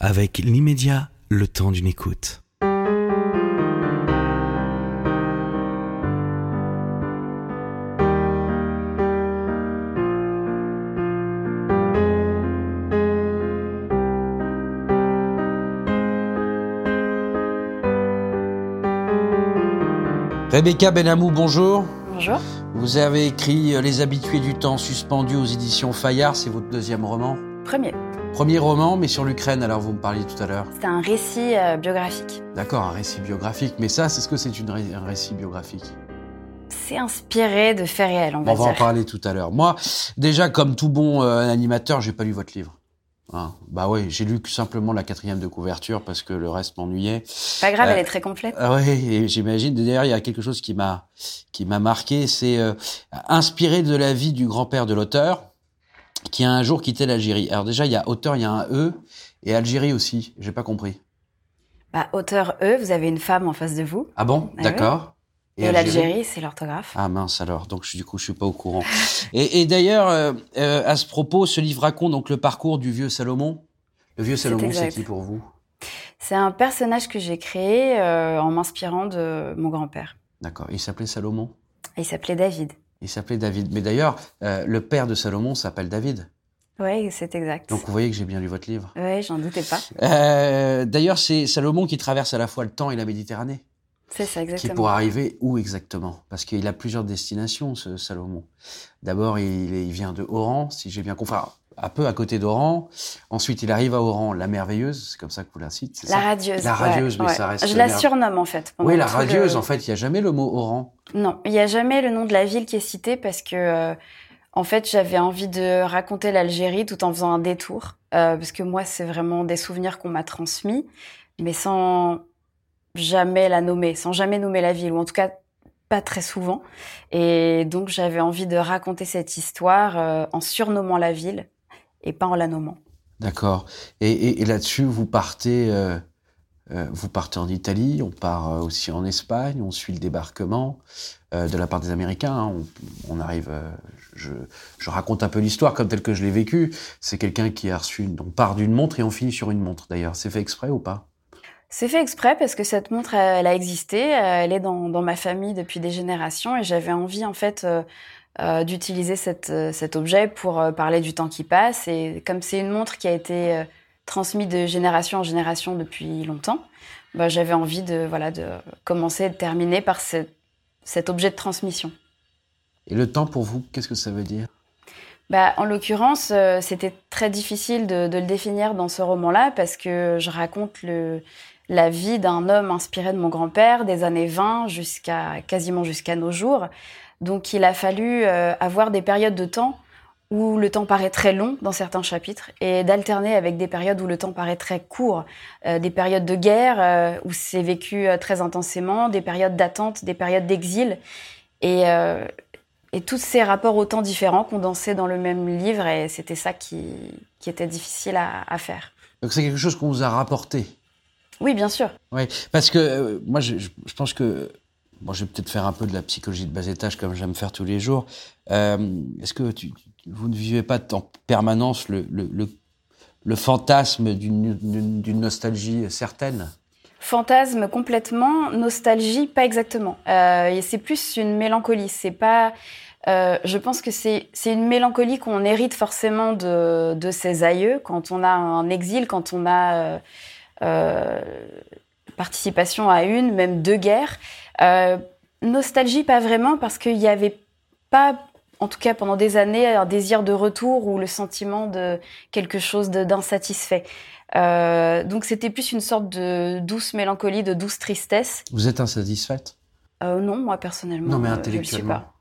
avec l'immédiat, le temps d'une écoute. Rebecca Benamou, bonjour. Bonjour. Vous avez écrit euh, Les habitués du temps suspendus aux éditions Fayard, c'est votre deuxième roman? Premier. Premier roman, mais sur l'Ukraine, alors vous me parliez tout à l'heure. C'est un récit euh, biographique. D'accord, un récit biographique, mais ça, c'est ce que c'est ré- un récit biographique C'est inspiré de faits réels, on va On va en parler tout à l'heure. Moi, déjà, comme tout bon euh, animateur, j'ai pas lu votre livre. Hein, bah ouais, j'ai lu que simplement la quatrième de couverture parce que le reste m'ennuyait. Pas grave, Euh, elle est très complète. Ah ouais, et j'imagine. D'ailleurs, il y a quelque chose qui m'a qui m'a marqué, c'est euh, inspiré de la vie du grand-père de l'auteur, qui a un jour quitté l'Algérie. Alors déjà, il y a auteur, il y a un E, et Algérie aussi. J'ai pas compris. Bah, auteur E, vous avez une femme en face de vous. Ah bon, Ah d'accord. Et, l'Algérie, c'est l'orthographe. Ah mince alors, donc du coup je suis pas au courant. Et, et d'ailleurs, euh, euh, à ce propos, ce livre raconte donc le parcours du vieux Salomon. Le vieux Salomon, c'est qui pour vous? C'est un personnage que j'ai créé euh, en m'inspirant de mon grand-père. D'accord. Il s'appelait Salomon? Il s'appelait David. Il s'appelait David. Mais d'ailleurs, euh, le père de Salomon s'appelle David. Oui, c'est exact. Donc vous voyez que j'ai bien lu votre livre. Oui, j'en doutais pas. Euh, D'ailleurs, c'est Salomon qui traverse à la fois le temps et la Méditerranée. C'est ça, Qui exactement. pour arriver où exactement? Parce qu'il a plusieurs destinations, ce Salomon. D'abord, il, il vient de Oran, si j'ai bien compris. Un peu à côté d'Oran. Ensuite, il arrive à Oran, la merveilleuse, c'est comme ça que vous la citez. La ça radieuse. La ouais, radieuse, mais ouais. ça reste Je la surnomme en fait. Oui, la radieuse, en fait, il n'y a jamais le mot Oran. Non, il n'y a jamais le nom de la ville qui est cité parce que, euh, en fait, j'avais envie de raconter l'Algérie tout en faisant un détour. Euh, parce que moi, c'est vraiment des souvenirs qu'on m'a transmis, mais sans jamais la nommer, sans jamais nommer la ville, ou en tout cas pas très souvent. Et donc, j'avais envie de raconter cette histoire euh, en surnommant la ville et pas en la nommant. D'accord. Et, et- et là-dessus, vous partez, euh, euh, vous partez en Italie, on part euh, aussi en Espagne, on suit le débarquement euh, de la part des Américains. hein. On, on arrive, je, je raconte un peu l'histoire comme telle que je l'ai vécue. C'est quelqu'un qui a reçu, une- on part d'une montre et on finit sur une montre. D'ailleurs, c'est fait exprès ou pas? C'est fait exprès parce que cette montre, elle a existé, elle est dans, dans ma famille depuis des générations et j'avais envie en fait euh, d'utiliser euh, cet objet pour euh, parler du temps qui passe. Et comme c'est une montre qui a été transmise de génération en génération depuis longtemps, bah, j'avais envie de, voilà, de commencer et de terminer par ce- cet objet de transmission. Et le temps pour vous, qu'est-ce que ça veut dire? Bah, en l'occurrence, euh, c'était très difficile de, de le définir dans ce roman-là parce que je raconte le, la vie d'un homme inspiré de mon grand-père des années 20 jusqu'à quasiment jusqu'à nos jours. Donc, il a fallu euh, avoir des périodes de temps où le temps paraît très long dans certains chapitres et d'alterner avec des périodes où le temps paraît très court, Euh, des périodes de guerre euh, où c'est vécu très intensément, des périodes d'attente, des périodes d'exil et tous ces rapports au temps différents condensés dans le même livre, et c'était ça qui, qui était difficile à, à faire. Donc c'est quelque chose qu'on vous a rapporté? Oui, bien sûr. Oui, parce que euh, moi, je, je- je pense que. Bon, je vais peut-être faire un peu de la psychologie de bas étage comme j'aime faire tous les jours. Euh, Est-ce que tu, vous ne vivez pas en permanence le, le, le, le fantasme d'une- nostalgie certaine? Fantasme complètement, nostalgie pas exactement. Euh, et c'est plus une mélancolie. C'est pas. euh, je pense que c'est une mélancolie qu'on hérite forcément de, de ses aïeux quand on a un exil, quand on a participation à une, même deux guerres. Euh, nostalgie pas vraiment parce qu'il n'y avait pas, en tout cas pendant des années, un désir de retour ou le sentiment de quelque chose d'insatisfait. Euh, donc c'était plus une sorte de douce mélancolie, de douce tristesse. Vous êtes insatisfaite? Euh, non, moi personnellement, Non, mais euh, je le suis intellectuellement. pas.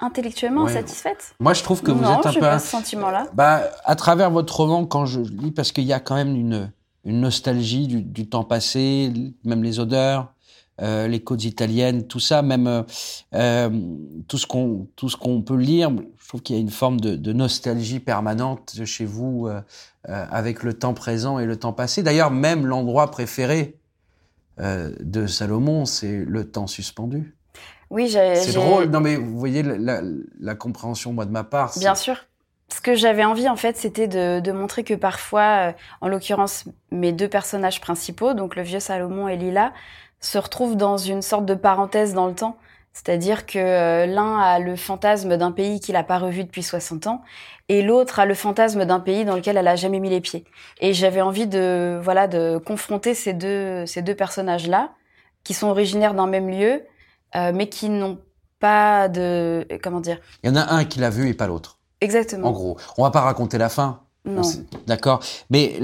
Intellectuellement Ouais. insatisfaite? Moi, je trouve que vous Non, êtes un peu. pas ce sentiment-là. Bah, à travers votre roman, quand je lis, parce qu'il y a quand même une, une nostalgie du, du temps passé, même les odeurs, euh, les côtes italiennes, tout ça, même euh, euh, tout ce qu'on tout ce qu'on peut lire. Je trouve qu'il y a une forme de, de nostalgie permanente chez vous euh, avec le temps présent et le temps passé. D'ailleurs, même l'endroit préféré de Salomon, c'est le temps suspendu. Oui, j'ai. C'est drôle. Non, mais vous voyez la, la- la compréhension, moi, de ma part. Bien sûr. Ce que j'avais envie en fait, c'était de, de, montrer que parfois, euh, en l'occurrence, mes deux personnages principaux, donc le vieux Salomon et Lila, se retrouvent dans une sorte de parenthèse dans le temps. C'est-à-dire que euh, l'un a le fantasme d'un pays qu'il n'a pas revu depuis 60 ans, et l'autre a le fantasme d'un pays dans lequel elle a jamais mis les pieds. Et j'avais envie de voilà de confronter ces deux ces deux personnages-là, qui sont originaires d'un même lieu, euh, mais qui n'ont pas de comment dire. Il y en a un qui l'a vu et pas l'autre. Exactement. En gros, on va pas raconter la fin. Non. D'accord. Mais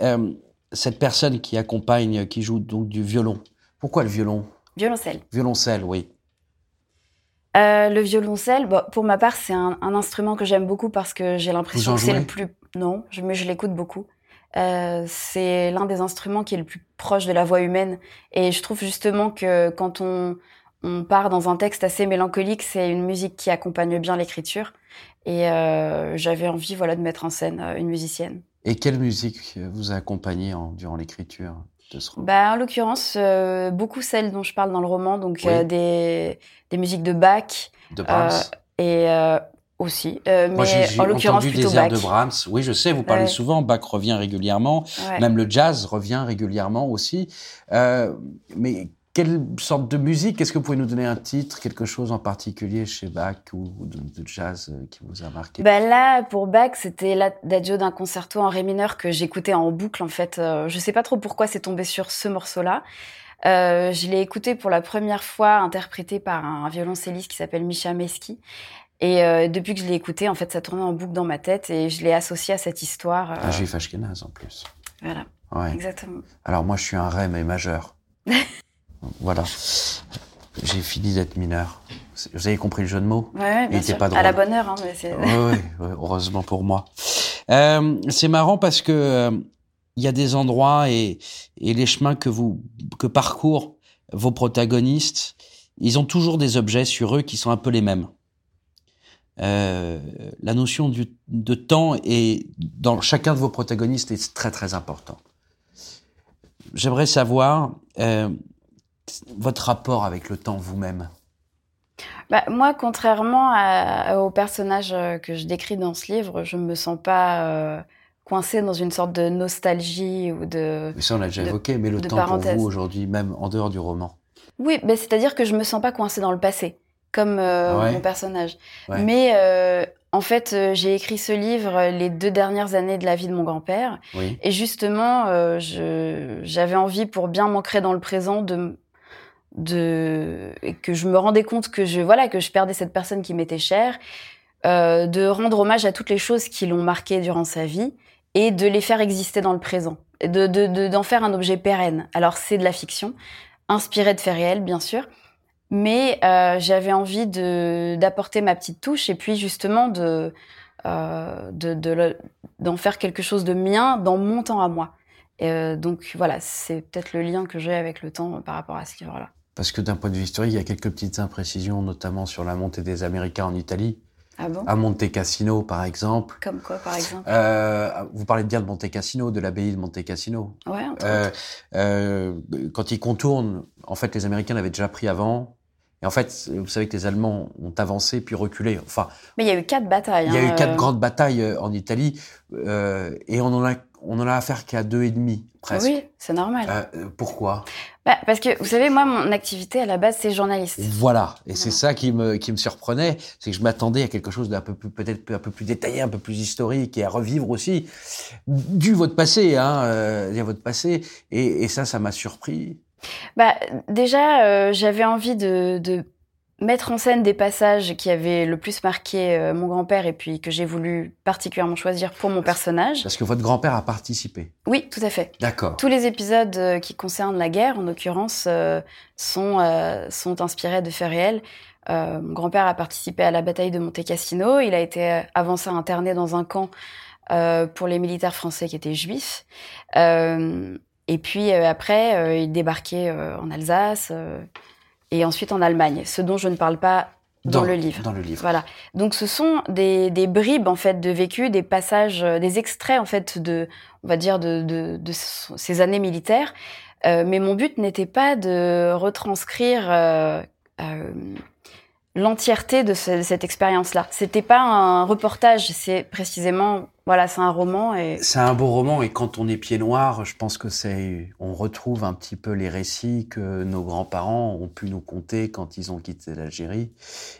euh, cette personne qui accompagne, qui joue donc du violon. Pourquoi le violon? Violoncelle. Violoncelle, oui. Euh, le violoncelle, bon, pour ma part, c'est un, un, instrument que j'aime beaucoup parce que j'ai l'impression que c'est le plus. Non, je, mais je l'écoute beaucoup. Euh, c'est l'un des instruments qui est le plus proche de la voix humaine. Et je trouve justement que quand on, on part dans un texte assez mélancolique, c'est une musique qui accompagne bien l'écriture. Et euh, j'avais envie, voilà, de mettre en scène euh, une musicienne. Et quelle musique vous a accompagné en, durant l'écriture de ce roman? Bah, En l'occurrence, euh, beaucoup celles dont je parle dans le roman, donc oui. euh, des, des musiques de Bach. De Brahms Et aussi. mais Moi, en l'occurrence, plutôt des airs Bach. de Brahms. Oui, je sais, vous parlez Ouais. souvent. Bach revient régulièrement. Ouais. Même le jazz revient régulièrement aussi. Mais quelle sorte de musique? Est-ce que vous pouvez nous donner un titre, quelque chose en particulier chez Bach ou de, de jazz euh, qui vous a marqué? Bah là, pour Bach, c'était l'adagio d'un concerto en ré mineur que j'écoutais en boucle, en fait. Euh, je sais pas trop pourquoi c'est tombé sur ce morceau-là. Euh, je l'ai écouté pour la première fois, interprété par un violoncelliste qui s'appelle Misha Meski. Et euh, depuis que je l'ai écouté, en fait, ça tournait en boucle dans ma tête et je l'ai associé à cette histoire. euh, Un juif ashkénaze en plus. Voilà, Ouais. exactement. Alors moi, je suis un ré mais majeur. voilà. J'ai fini d'être mineur. Vous avez compris le jeu de mots Ouais, bien sûr. pas à la drôle. bonne heure, hein, mais c'est... Oui, oui, heureusement pour moi. Euh, c'est marrant parce que euh, il y a des endroits et, et les chemins que vous que parcourent vos protagonistes, ils ont toujours des objets sur eux qui sont un peu les mêmes. Euh, la notion du, de temps est dans chacun de vos protagonistes est très très important. J'aimerais savoir votre rapport avec le temps vous-même? Bah, moi, contrairement à, aux personnages euh, que je décris dans ce livre, je me sens pas euh, coincée dans une sorte de nostalgie ou de. Mais ça, on l'a déjà de- évoqué, mais le temps pour parenthèse. vous aujourd'hui, même en dehors du roman? Oui, bah, c'est-à-dire que je me sens pas coincée dans le passé, comme euh, Ouais? mon personnage. Ouais. Mais euh, en fait, euh, j'ai écrit ce livre euh, les deux dernières années de la vie de mon grand-père, Oui. et justement, euh, j'avais envie, pour bien m'ancrer dans le présent, de de que je me rendais compte que je voilà que je perdais cette personne qui m'était chère, euh, de rendre hommage à toutes les choses qui l'ont marqué durant sa vie et de les faire exister dans le présent, de de- de- d'en faire un objet pérenne. Alors c'est de la fiction, inspirée de faits réels bien sûr, mais euh, j'avais envie de d'apporter ma petite touche et puis justement de euh, de de d'en faire quelque chose de mien dans mon temps à moi. Euh, donc voilà, c'est peut-être le lien que j'ai avec le temps euh, par rapport à ce livre-là. Parce que d'un point de vue historique, il y a quelques petites imprécisions, notamment sur la montée des Américains en Italie. Ah bon? À Monte Cassino, par exemple. Comme quoi, par exemple? Euh, vous parlez bien de Monte Cassino, de l'abbaye de Monte Cassino. Ouais, Euh, euh, quand ils contournent, en fait, les Américains l'avaient déjà pris avant. Et en fait, vous savez que les Allemands ont avancé puis reculé. Enfin, Mais il y a eu quatre batailles. il y a hein, eu quatre euh, grandes batailles euh, en Italie, et on en a, on en a affaire qu'à deux et demi, presque. Oui, c'est normal. Euh, pourquoi? Bah, parce que, vous savez, moi, mon activité à la base, c'est journaliste. Voilà, et c'est ça qui me, qui me surprenait, c'est que je m'attendais à quelque chose d'un peu plus, peut-être un peu plus détaillé, un peu plus historique, et à revivre aussi du votre passé, hein, euh, à votre passé, et, et ça, ça m'a surpris. Bah, déjà, euh, j'avais envie de, de mettre en scène des passages qui avaient le plus marqué euh, mon grand-père et puis que j'ai voulu particulièrement choisir pour mon personnage. Parce que votre grand-père a participé. Oui, tout à fait. D'accord. Tous les épisodes euh, qui concernent la guerre, en l'occurrence, euh, sont, sont inspirés de faits réels. Mon grand-père a participé à la bataille de Monte Cassino. Il a été avant ça interné dans un camp pour les militaires français qui étaient juifs. Et puis après, il débarquait en Alsace et ensuite en Allemagne, ce dont je ne parle pas dans, le livre. Dans le livre. Voilà. Donc ce sont des, des bribes en fait de vécu, des passages, euh, des extraits en fait de, on va dire de, de, de ce- ces années militaires. Euh, mais mon but n'était pas de retranscrire euh, euh, l'entièreté de, ce- de cette expérience-là. C'était pas un reportage, c'est précisément, voilà, c'est un roman et C'est un beau roman et quand on est pied noir, je pense que c'est, on retrouve un petit peu les récits que nos grands-parents ont pu nous conter quand ils ont quitté l'Algérie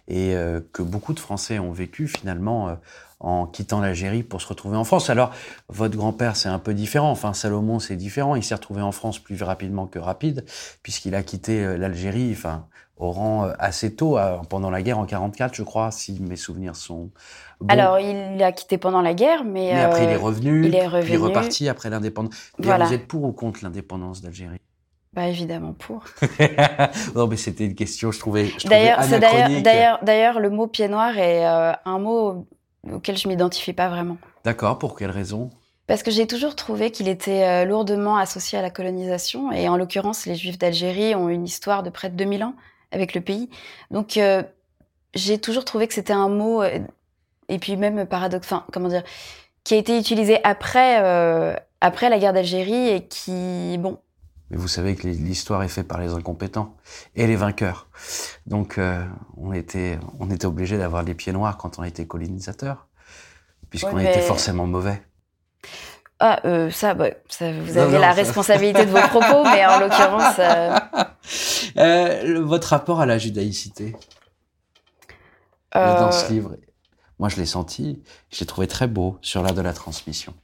et euh, que beaucoup de Français ont vécu finalement euh, en quittant l'Algérie pour se retrouver en France. Alors, votre grand-père, c'est un peu différent. Enfin, Salomon, c'est différent. Il s'est retrouvé en France plus rapidement que rapide puisqu'il a quitté euh, l'Algérie, enfin, au rang assez tôt, pendant la guerre en 44, je crois, si mes souvenirs sont bons. alors il l'a quitté pendant la guerre, mais, Mais après, il est euh, revenu, il est puis reparti après l'indépendance. Voilà. Vous êtes pour ou contre l'indépendance d'Algérie? Bah évidemment pour. Non, mais c'était une question, je trouvais, je D'ailleurs, c'est d'ailleurs, d'ailleurs, le mot pied noir est euh, un mot auquel je m'identifie pas vraiment. D'accord, pour quelle raison? Parce que j'ai toujours trouvé qu'il était euh, lourdement associé à la colonisation, et en l'occurrence, les Juifs d'Algérie ont une histoire de près de 2000 ans avec le pays. Donc, euh, j'ai toujours trouvé que c'était un mot, et puis même paradoxe, enfin, comment dire, qui a été utilisé après, euh, après la guerre d'Algérie, et qui, bon, Mais vous savez que l'histoire est faite par les incompétents et les vainqueurs. Donc, euh, on était, on était obligé d'avoir les pieds noirs quand on était colonisateur, puisqu'on Ouais, était forcément mauvais. ah, euh, ça, bah, ça, vous avez non, la ça- responsabilité de vos propos, mais en l'occurrence, euh, Euh, votre rapport à la judaïcité? Euh, dans ce livre, moi je l'ai senti, je l'ai trouvé très beau sur l'art de la transmission.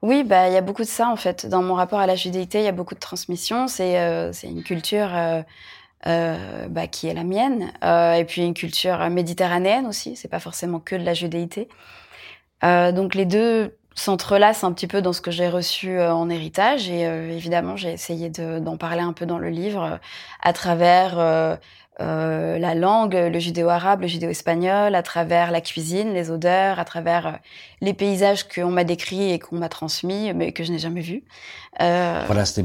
Oui, bah il y a beaucoup de ça en fait. Dans mon rapport à la judéité, il y a beaucoup de transmission. C'est euh, une culture euh, euh, bah, qui est la mienne, euh, et puis une culture méditerranéenne aussi. C'est pas forcément que de la judéité. Donc les deux s'entrelacent un petit peu dans ce que j'ai reçu en héritage, et évidemment j'ai essayé de- d'en parler un peu dans le livre à travers euh, la langue, le judéo-arabe, le judéo-espagnol, à travers la cuisine, les odeurs, à travers euh, les paysages qu'on m'a décrits et qu'on m'a transmis, mais que je n'ai jamais vus. Euh, Voilà, c'était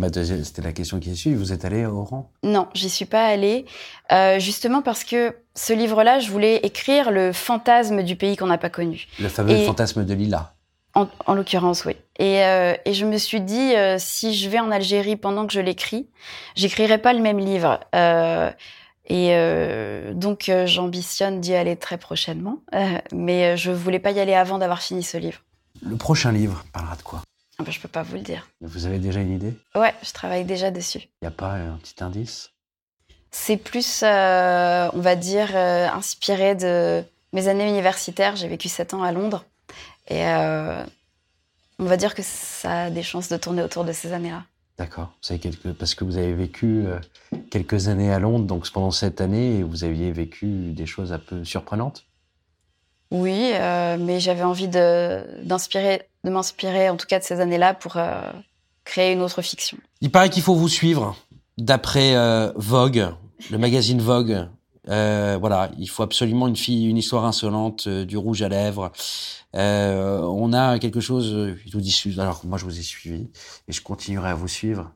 la question qui est suivie. Vous êtes allé au Oran non, j'y suis pas allée, euh, justement parce que ce livre-là, je voulais écrire le fantasme du pays qu'on n'a pas connu. Le fameux Et- fantasme de Lila. En, en l'occurrence, oui. Et, euh, et je me suis dit, euh, si je vais en Algérie pendant que je l'écris, j'écrirai pas le même livre. Euh, et euh, donc, euh, j'ambitionne d'y aller très prochainement. Euh, mais je voulais pas y aller avant d'avoir fini ce livre. Le prochain livre parlera de quoi? Ah bah, je peux pas vous le dire. Vous avez déjà une idée? Ouais, je travaille déjà dessus. Il n'y a pas un petit indice? C'est plus, on va dire, inspiré de mes années universitaires. J'ai vécu sept ans à Londres. Et on va dire que ça a des chances de tourner autour de ces années-là. D'accord. Parce que vous avez vécu euh, quelques années à Londres, donc pendant cette année, vous aviez vécu des choses un peu surprenantes Oui, euh, mais j'avais envie de, d'inspirer, de m'inspirer, en tout cas de ces années-là, pour euh, créer une autre fiction. Il paraît qu'il faut vous suivre. D'après euh, Vogue, le magazine Vogue, euh, voilà, il faut absolument une fille, une histoire insolente, euh, du rouge à lèvres. Euh, on a quelque chose. euh, il nous dit su- Alors, moi, je vous ai suivi et je continuerai à vous suivre.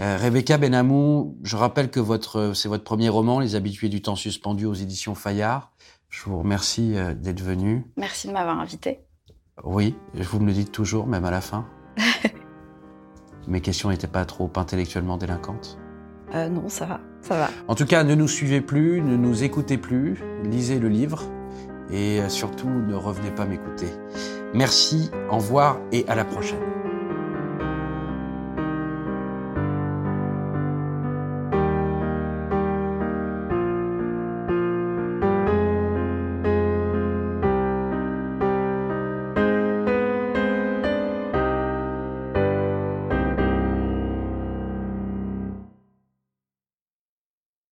Euh, Rebecca Benamou, je rappelle que votre, c'est votre premier roman, Les Habitués du temps suspendu aux éditions Fayard. Je vous remercie euh, d'être venu. Merci de m'avoir invité. Oui, vous me le dites toujours, même à la fin. Mes questions n'étaient pas trop intellectuellement délinquantes. Euh, non, ça va, ça va. En tout cas, ne nous suivez plus, ne nous écoutez plus, lisez le livre et euh, surtout ne revenez pas m'écouter. Merci, au revoir et à la prochaine.